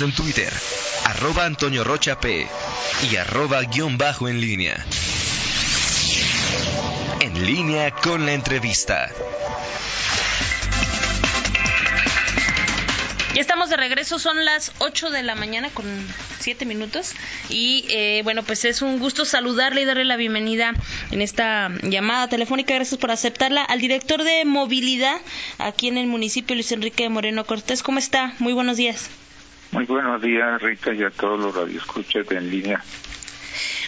En Twitter, arroba Antonio Rocha P y arroba guion bajo en línea. En línea con la entrevista. Ya estamos de regreso, son las 8 de la mañana con 7 minutos y eh, bueno, pues es un gusto saludarle y darle la bienvenida en esta llamada telefónica. Gracias por aceptarla al director de movilidad aquí en el municipio, Luis Enrique Moreno Cortés. ¿Cómo está? Muy buenos días. Muy buenos días, Rita, y a todos los radioescuchas de en línea.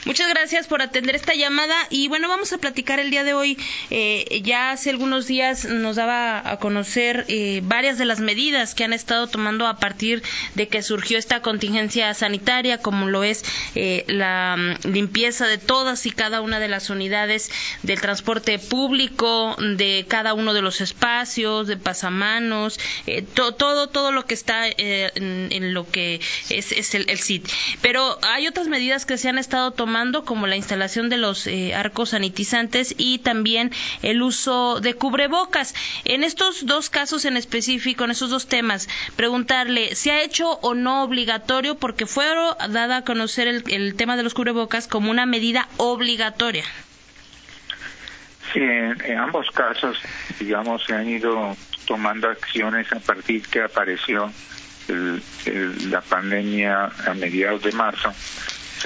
Muchas gracias por atender esta llamada y bueno, vamos a platicar el día de hoy. Eh, ya hace algunos días nos daba a conocer eh, varias de las medidas que han estado tomando a partir de que surgió esta contingencia sanitaria, como lo es eh, la mm, limpieza de todas y cada una de las unidades del transporte público, de cada uno de los espacios, de pasamanos, todo, todo lo que está en, lo que es, el, el CIT. Pero hay otras medidas que se han estado tomando como la instalación de los eh, arcos sanitizantes y también el uso de cubrebocas. En estos dos casos en específico, en esos dos temas, preguntarle, ¿se ha hecho o no obligatorio? Porque fue dada a conocer el, tema de los cubrebocas como una medida obligatoria. Sí, en, ambos casos, digamos, se han ido tomando acciones a partir que apareció la pandemia a mediados de marzo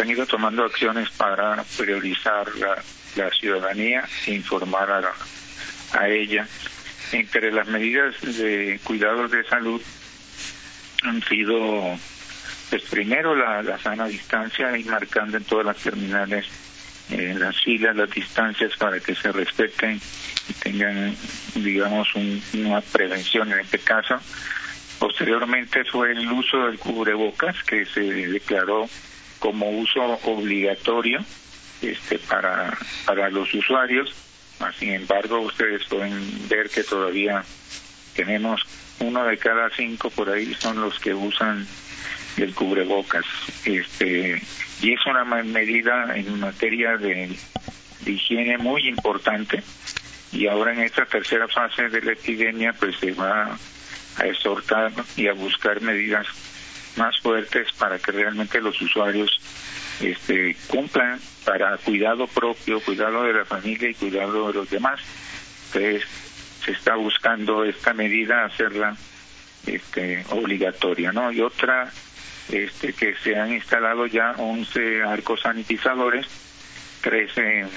han ido tomando acciones para priorizar la, ciudadanía e informar a, ella. Entre las medidas de cuidados de salud han sido, pues primero la, sana distancia y marcando en todas las terminales eh, las filas, las distancias para que se respeten y tengan, digamos, una prevención en este caso. Posteriormente fue el uso del cubrebocas que se declaró como uso obligatorio este, para, para los usuarios. Sin embargo, ustedes pueden ver que todavía tenemos uno de cada cinco por ahí son los que usan el cubrebocas. Este, y es una medida en materia de, de higiene muy importante. Y ahora en esta tercera fase de la epidemia, pues se va a exhortar y a buscar medidas más fuertes para que realmente los usuarios este, cumplan para cuidado propio, cuidado de la familia y cuidado de los demás. Entonces, se está buscando esta medida hacerla este, obligatoria, ¿no? Y otra, este, que se han instalado ya 11 arcos sanitizadores, tres en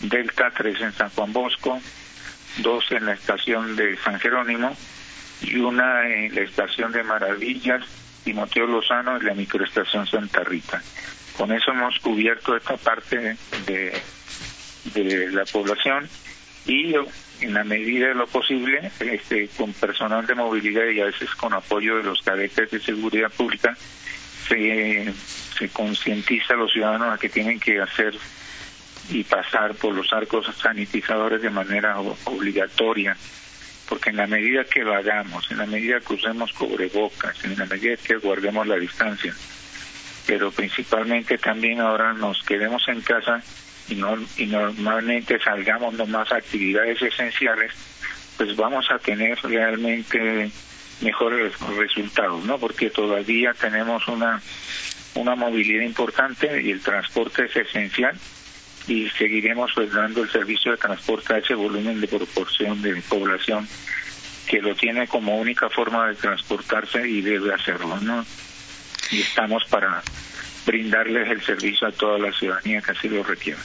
Delta, tres en San Juan Bosco, dos en la estación de San Jerónimo y una en la estación de Maravillas, Timoteo Lozano y la microestación Santa Rita. Con eso hemos cubierto esta parte de, de la población y en la medida de lo posible, este, con personal de movilidad y a veces con apoyo de los cadetes de seguridad pública, se, se concientiza a los ciudadanos a que tienen que hacer y pasar por los arcos sanitizadores de manera obligatoria porque en la medida que vagamos, en la medida que usemos cubrebocas, en la medida que guardemos la distancia, pero principalmente también ahora nos quedemos en casa y, no, y normalmente salgamos nomás a actividades esenciales, pues vamos a tener realmente mejores resultados, ¿no? Porque todavía tenemos una una movilidad importante y el transporte es esencial y seguiremos pues, dando el servicio de transporte a ese volumen de proporción de población que lo tiene como única forma de transportarse y debe hacerlo, ¿no? Y estamos para brindarles el servicio a toda la ciudadanía que así lo requiera.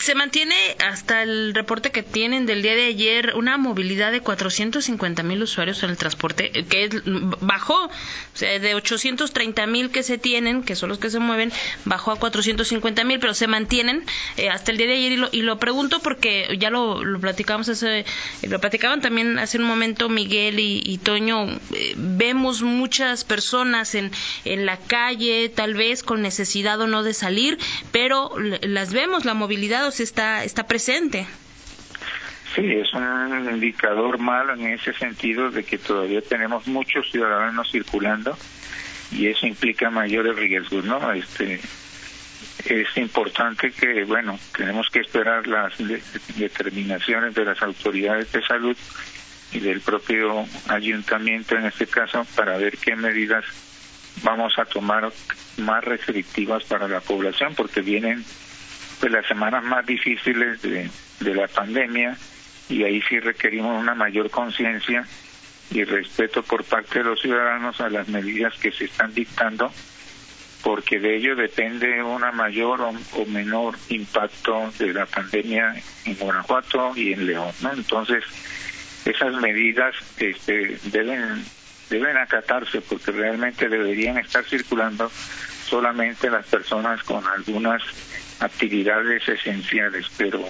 Se mantiene hasta el reporte que tienen del día de ayer una movilidad de 450 mil usuarios en el transporte, eh, que bajó, o sea, de 830 mil que se tienen, que son los que se mueven, bajó a 450 mil, pero se mantienen eh, hasta el día de ayer. Y lo, y lo pregunto porque ya lo, lo platicamos hace, lo platicaban también hace un momento Miguel y, Toño, eh, vemos muchas personas en, en la calle, tal vez con necesidad o no de salir, pero las vemos, la movilidad está, está presente. Sí, es un indicador malo en ese sentido de que todavía tenemos muchos ciudadanos circulando y eso implica mayores riesgos, ¿no? Este es importante que, bueno, tenemos que esperar las determinaciones de las autoridades de salud y del propio ayuntamiento en este caso para ver qué medidas vamos a tomar más restrictivas para la población porque vienen pues las semanas más difíciles de, la pandemia y ahí sí requerimos una mayor conciencia y respeto por parte de los ciudadanos a las medidas que se están dictando porque de ello depende una mayor o, menor impacto de la pandemia en Guanajuato y en León. Entonces, esas medidas este, deben deben acatarse porque realmente deberían estar circulando solamente las personas con algunas actividades esenciales, pero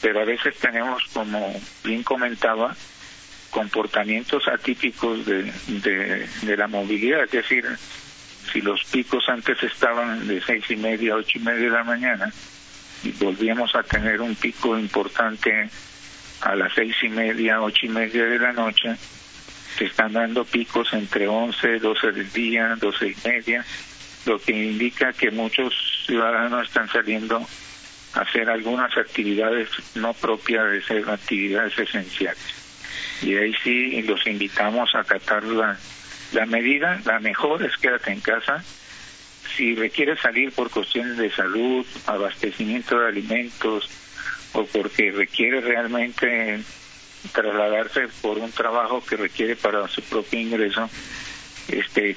pero a veces tenemos, como bien comentaba, comportamientos atípicos de, de, de la movilidad, es decir, si los picos antes estaban de seis y media, ocho y media de la mañana, y volvíamos a tener un pico importante a las seis y media, ocho y media de la noche, se están dando picos entre once, doce del día, doce y media, lo que indica que muchos ciudadanos están saliendo a hacer algunas actividades no propias de ser actividades esenciales. Y ahí sí los invitamos a acatar la, la medida, la mejor es quédate en casa. Si requiere salir por cuestiones de salud, abastecimiento de alimentos o porque requiere realmente trasladarse por un trabajo que requiere para su propio ingreso, este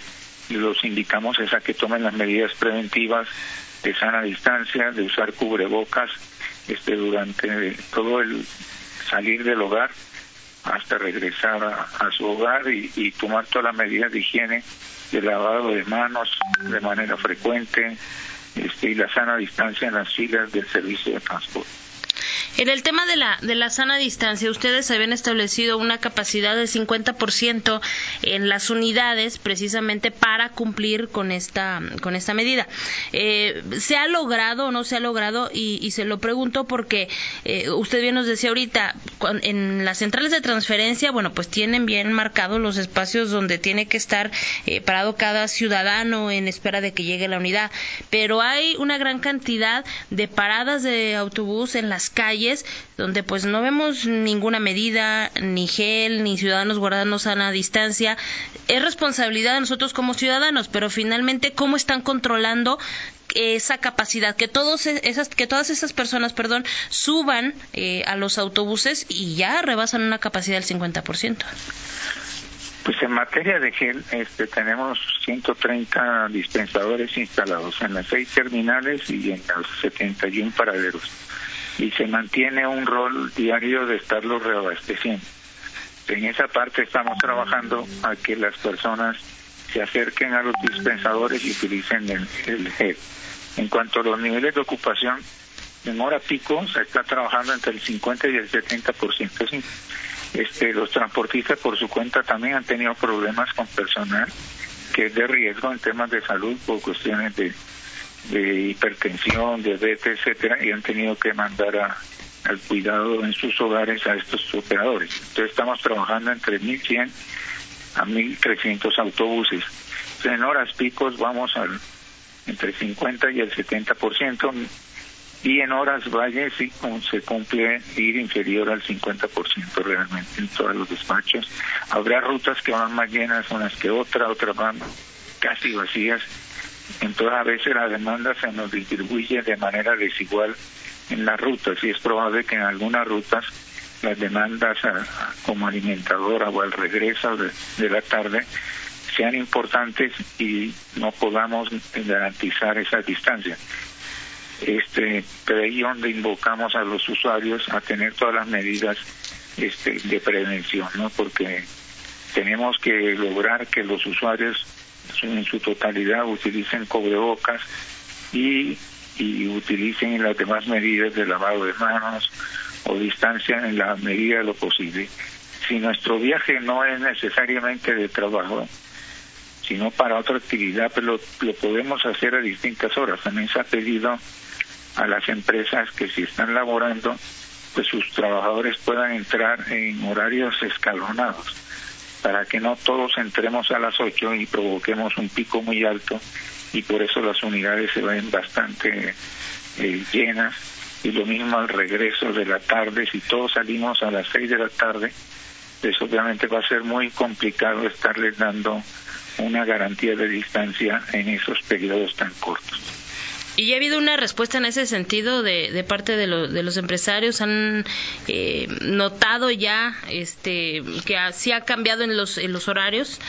los invitamos a que tomen las medidas preventivas de sana distancia, de usar cubrebocas este durante todo el salir del hogar hasta regresar a, su hogar y, tomar todas las medidas de higiene, de lavado de manos de manera frecuente este, y la sana distancia en las filas del servicio de transporte. En el tema de la, de la sana distancia, ustedes habían establecido una capacidad del 50% en las unidades precisamente para cumplir con esta, con esta medida. Eh, ¿Se ha logrado o no se ha logrado? Y, se lo pregunto porque eh, usted bien nos decía ahorita, en las centrales de transferencia, bueno, pues tienen bien marcados los espacios donde tiene que estar eh, parado cada ciudadano en espera de que llegue la unidad, pero hay una gran cantidad de paradas de autobús en las calles donde pues no vemos ninguna medida, ni gel, ni ciudadanos guardando sana distancia. Es responsabilidad de nosotros como ciudadanos, pero finalmente cómo están controlando esa capacidad que todos e, esas que todas esas personas perdón suban eh, a los autobuses y ya rebasan una capacidad del 50%. Pues en materia de gel, este, tenemos 130 dispensadores instalados en las seis terminales y en los 71 paraderos y se mantiene un rol diario de estarlo reabasteciendo. En esa parte estamos trabajando a que las personas se acerquen a los dispensadores y utilicen el, el gel. En cuanto a los niveles de ocupación, en hora pico se está trabajando entre el 50 y el 70%. Este, los transportistas por su cuenta también han tenido problemas con personal que es de riesgo en temas de salud por cuestiones de de hipertensión, diabetes, etcétera, y han tenido que mandar a, al cuidado en sus hogares a estos operadores. Entonces estamos trabajando entre 1.100 a 1.300 autobuses. en horas picos vamos al entre 50 y el 70%, y en horas valles sí se cumple ir inferior al 50% realmente en todos los despachos. Habrá rutas que van más llenas unas que otras, otras van casi vacías entonces a veces la demanda se nos distribuye de manera desigual en las rutas y es probable que en algunas rutas las demandas como alimentadora o al regreso de, la tarde sean importantes y no podamos garantizar esa distancia. Este, pero ahí donde invocamos a los usuarios a tener todas las medidas este, de prevención, ¿no? Porque tenemos que lograr que los usuarios en su totalidad utilicen cobrebocas y, y utilicen las demás medidas de lavado de manos o distancia en la medida de lo posible. Si nuestro viaje no es necesariamente de trabajo, sino para otra actividad, pues lo, lo podemos hacer a distintas horas. También se ha pedido a las empresas que si están laborando, pues sus trabajadores puedan entrar en horarios escalonados para que no todos entremos a las 8 y provoquemos un pico muy alto y por eso las unidades se ven bastante eh, llenas y lo mismo al regreso de la tarde, si todos salimos a las 6 de la tarde, pues obviamente va a ser muy complicado estarles dando una garantía de distancia en esos periodos tan cortos. ¿Y ha habido una respuesta en ese sentido de, de parte de, de los empresarios? ¿Han eh, notado ya este, que sí ha cambiado en los, en los horarios?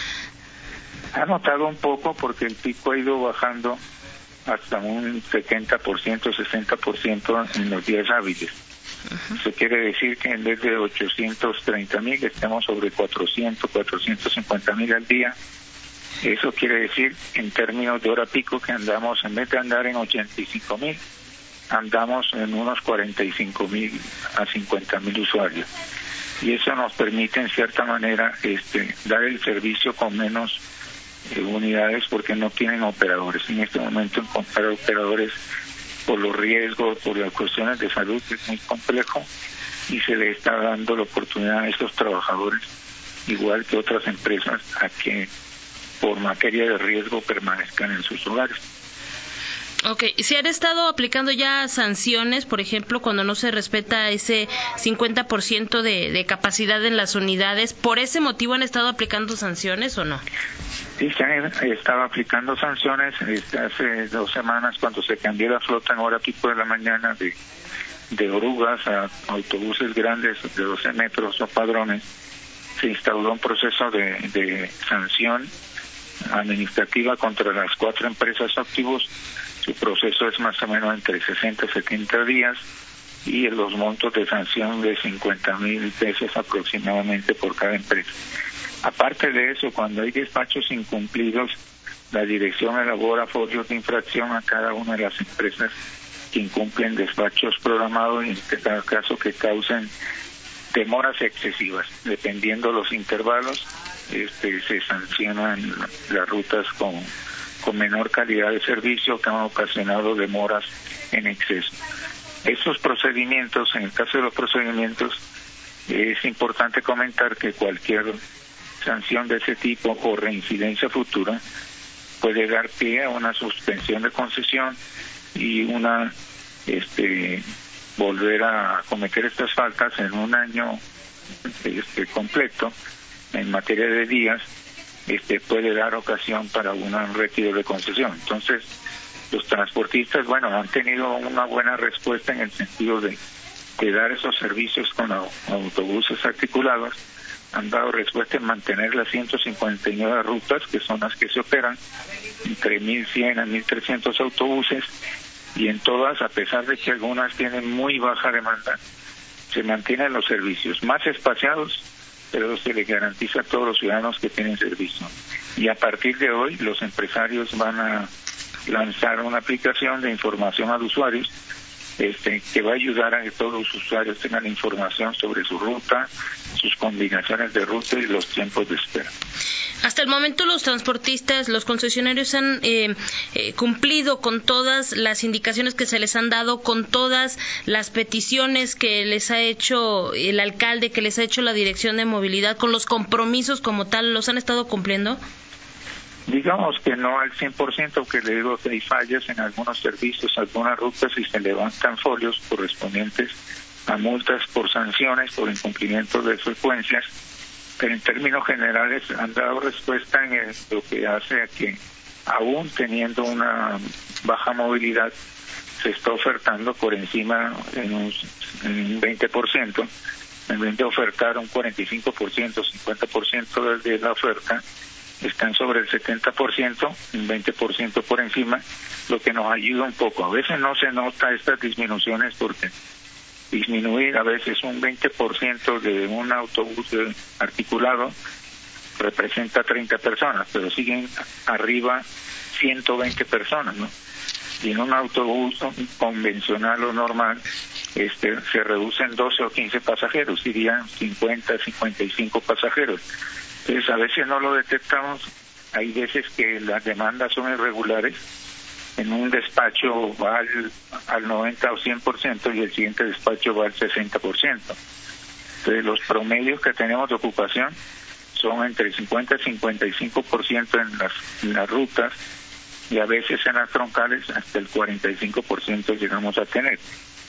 Ha notado un poco porque el pico ha ido bajando hasta un 70%, 60% en los días hábiles. Eso quiere decir que en vez de 830 mil estamos sobre 400, 450 mil al día eso quiere decir, en términos de hora pico, que andamos, en vez de andar en 85 mil, andamos en unos 45 mil a 50 mil usuarios. Y eso nos permite, en cierta manera, este, dar el servicio con menos eh, unidades porque no tienen operadores. En este momento, encontrar operadores por los riesgos, por las cuestiones de salud, es muy complejo y se le está dando la oportunidad a estos trabajadores, igual que otras empresas, a que por materia de riesgo permanezcan en sus hogares. Ok, ¿se han estado aplicando ya sanciones, por ejemplo, cuando no se respeta ese 50% de, de capacidad en las unidades? ¿Por ese motivo han estado aplicando sanciones o no? Sí, se han estado aplicando sanciones. Este, hace dos semanas, cuando se cambió la flota en hora pico de la mañana de, de orugas a autobuses grandes de 12 metros o padrones, se instauró un proceso de, de sanción administrativa contra las cuatro empresas activos. Su proceso es más o menos entre 60 y 70 días y los montos de sanción de 50 mil pesos aproximadamente por cada empresa. Aparte de eso, cuando hay despachos incumplidos, la dirección elabora folios de infracción a cada una de las empresas que incumplen despachos programados y en cada caso que causen demoras excesivas, dependiendo los intervalos este, se sancionan las rutas con, con menor calidad de servicio que han ocasionado demoras en exceso. Estos procedimientos, en el caso de los procedimientos, es importante comentar que cualquier sanción de ese tipo o reincidencia futura puede dar pie a una suspensión de concesión y una este volver a cometer estas faltas en un año este completo en materia de días este puede dar ocasión para un retiro de concesión. Entonces, los transportistas, bueno, han tenido una buena respuesta en el sentido de, de dar esos servicios con autobuses articulados, han dado respuesta en mantener las 159 rutas, que son las que se operan, entre 1.100 a 1.300 autobuses, y en todas, a pesar de que algunas tienen muy baja demanda, se mantienen los servicios más espaciados pero se le garantiza a todos los ciudadanos que tienen servicio. Y a partir de hoy los empresarios van a lanzar una aplicación de información al usuario este, que va a ayudar a que todos los usuarios tengan información sobre su ruta, sus combinaciones de ruta y los tiempos de espera. Hasta el momento los transportistas, los concesionarios han eh, eh, cumplido con todas las indicaciones que se les han dado, con todas las peticiones que les ha hecho el alcalde, que les ha hecho la Dirección de Movilidad, con los compromisos como tal, ¿los han estado cumpliendo? Digamos que no al 100%, que le digo que hay fallas en algunos servicios, algunas rutas y se levantan folios correspondientes a multas por sanciones, por incumplimiento de frecuencias pero en términos generales han dado respuesta en lo que hace a que aún teniendo una baja movilidad se está ofertando por encima en un, 20%, en vez de ofertar un 45%, 50% de la oferta, están sobre el 70%, un 20% por encima, lo que nos ayuda un poco. A veces no se nota estas disminuciones porque disminuir a veces un 20% de un autobús articulado representa 30 personas, pero siguen arriba 120 personas, ¿no? Y en un autobús convencional o normal este, se reducen 12 o 15 pasajeros, irían 50, 55 pasajeros. Entonces a veces no lo detectamos, hay veces que las demandas son irregulares en un despacho va al, al 90 o 100% y el siguiente despacho va al 60%. Entonces los promedios que tenemos de ocupación son entre el 50 y 55% en las, en las rutas y a veces en las troncales hasta el 45% llegamos a tener,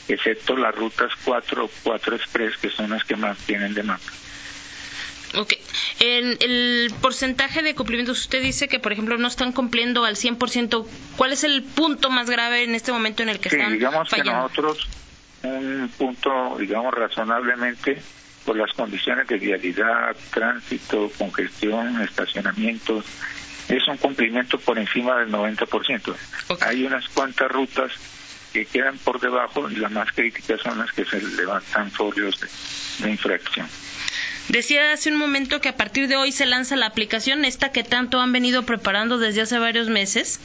excepto las rutas 4, 4 express que son las que más tienen demanda. Ok. En el porcentaje de cumplimientos, usted dice que, por ejemplo, no están cumpliendo al 100%. ¿Cuál es el punto más grave en este momento en el que sí, están digamos fallando? que nosotros, un punto, digamos, razonablemente, por las condiciones de vialidad, tránsito, congestión, estacionamientos, es un cumplimiento por encima del 90%. Ok. Hay unas cuantas rutas que quedan por debajo y las más críticas son las que se levantan folios de, de infracción. Decía hace un momento que a partir de hoy se lanza la aplicación, esta que tanto han venido preparando desde hace varios meses.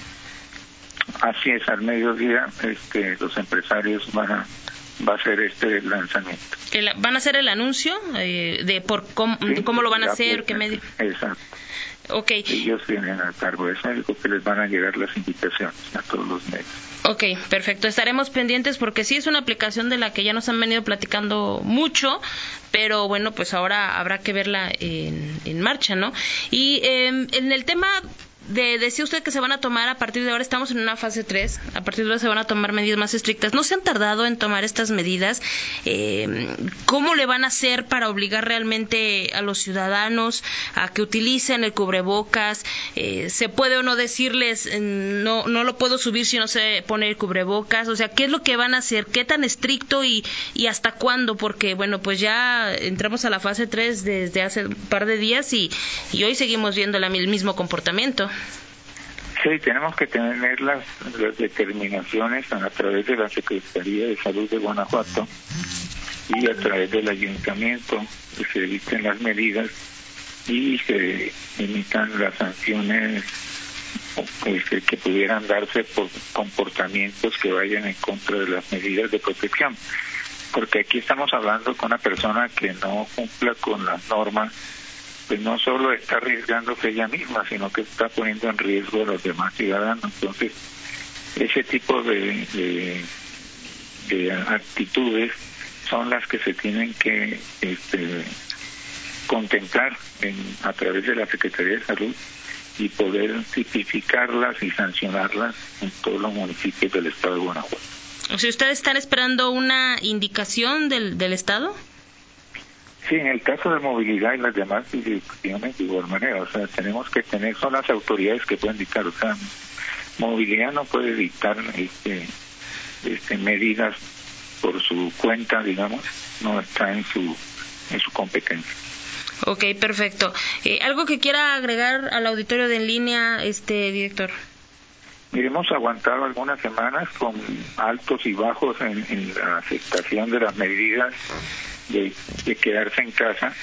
Así es, al mediodía este, los empresarios van a, va a hacer este lanzamiento. ¿Van a hacer el anuncio eh, de por cómo, Sí, cómo lo van a hacer? ¿Qué medio? Exacto. Ok, Ellos tienen a cargo eso, digo que les van a llegar las invitaciones a todos los medios. ok, perfecto. Estaremos pendientes porque sí es una aplicación de la que ya nos han venido platicando mucho, pero bueno, pues ahora habrá que verla en, en marcha, ¿no? Y eh, en el tema de, decía usted que se van a tomar a partir de ahora, estamos en una fase 3, a partir de ahora se van a tomar medidas más estrictas. ¿No se han tardado en tomar estas medidas? Eh, ¿Cómo le van a hacer para obligar realmente a los ciudadanos a que utilicen el cubrebocas? Eh, ¿Se puede o no decirles, eh, no, no lo puedo subir si no se pone el cubrebocas? O sea, ¿qué es lo que van a hacer? ¿Qué tan estricto y, y hasta cuándo? Porque, bueno, pues ya entramos a la fase 3 desde hace un par de días y, y hoy seguimos viendo la- el mismo comportamiento. Sí, tenemos que tener las, las determinaciones a través de la Secretaría de Salud de Guanajuato y a través del ayuntamiento que se dicten las medidas y se emitan las sanciones pues, que pudieran darse por comportamientos que vayan en contra de las medidas de protección. Porque aquí estamos hablando con una persona que no cumpla con las normas pues no solo está arriesgándose ella misma, sino que está poniendo en riesgo a los demás ciudadanos. Entonces, ese tipo de, de, de actitudes son las que se tienen que este, contemplar en, a través de la Secretaría de Salud y poder tipificarlas y sancionarlas en todos los municipios del estado de Guanajuato. Sea, ¿ustedes están esperando una indicación del, del Estado? Sí, en el caso de movilidad y las demás jurisdicciones de igual manera, o sea, tenemos que tener, son las autoridades que pueden dictar, o sea, movilidad no puede dictar este, este, medidas por su cuenta, digamos, no está en su, en su competencia. Ok, perfecto. Eh, ¿Algo que quiera agregar al auditorio de en línea, este director? Mire, hemos aguantado algunas semanas con altos y bajos en, en la aceptación de las medidas de, quedarse en casa,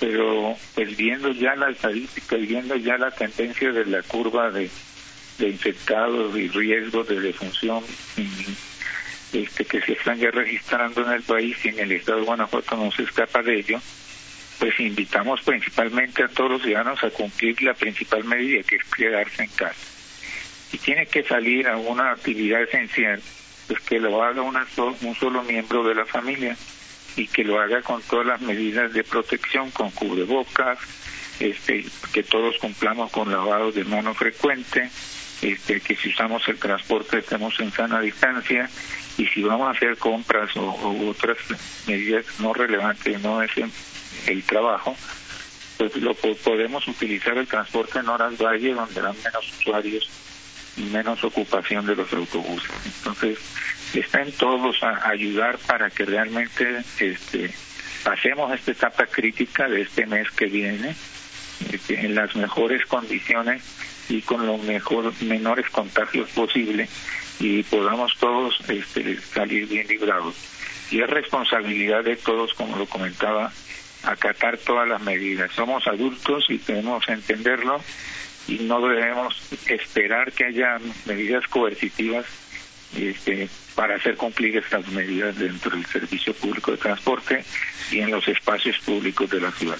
pero pues viendo ya la estadística y viendo ya la tendencia de la curva de, de infectados y riesgos de defunción este, que se están ya registrando en el país y en el estado de Guanajuato no se escapa de ello, pues invitamos principalmente a todos los ciudadanos a cumplir la principal medida que es quedarse en casa. Si tiene que salir a una actividad esencial, pues que lo haga una so un solo miembro de la familia y que lo haga con todas las medidas de protección, con cubrebocas, este, que todos cumplamos con lavado de mano frecuente, este, que si usamos el transporte estemos en sana distancia y si vamos a hacer compras o, otras medidas no relevantes, no es el, el trabajo, pues lo podemos utilizar el transporte en horas valle donde dan menos usuarios menos ocupación de los autobuses. Entonces, está en todos a ayudar para que realmente este, pasemos esta etapa crítica de este mes que viene este, en las mejores condiciones y con los mejor, menores contagios posible y podamos todos este, salir bien librados. Y es responsabilidad de todos, como lo comentaba, acatar todas las medidas. Somos adultos y tenemos que entenderlo y no debemos esperar que haya medidas coercitivas este, para hacer cumplir estas medidas dentro del servicio público de transporte y en los espacios públicos de la ciudad.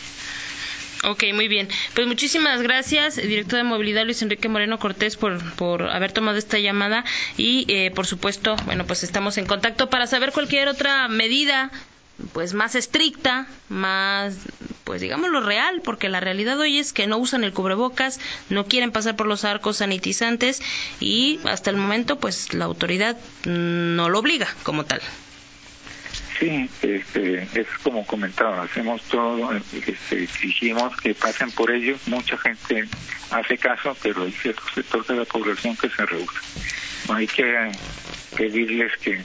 Ok, muy bien. Pues muchísimas gracias, director de movilidad Luis Enrique Moreno Cortés, por, por haber tomado esta llamada y, eh, por supuesto, bueno, pues estamos en contacto para saber cualquier otra medida pues más estricta, más, pues digamos lo real, porque la realidad hoy es que no usan el cubrebocas, no quieren pasar por los arcos sanitizantes y hasta el momento pues la autoridad no lo obliga como tal. Sí, este, es como comentaba, hacemos todo, este, exigimos que pasen por ello. Mucha gente hace caso, pero hay cierto sector de la población que se rehúsa. hay que pedirles que,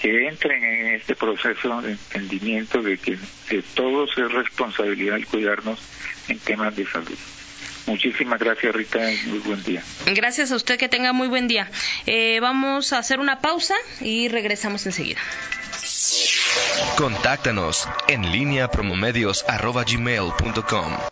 que entren en este proceso de entendimiento de que de todos es responsabilidad el cuidarnos en temas de salud. Muchísimas gracias, Rita, muy buen día. Gracias a usted, que tenga muy buen día. Eh, vamos a hacer una pausa y regresamos enseguida. Contáctanos en línea promomedios.com.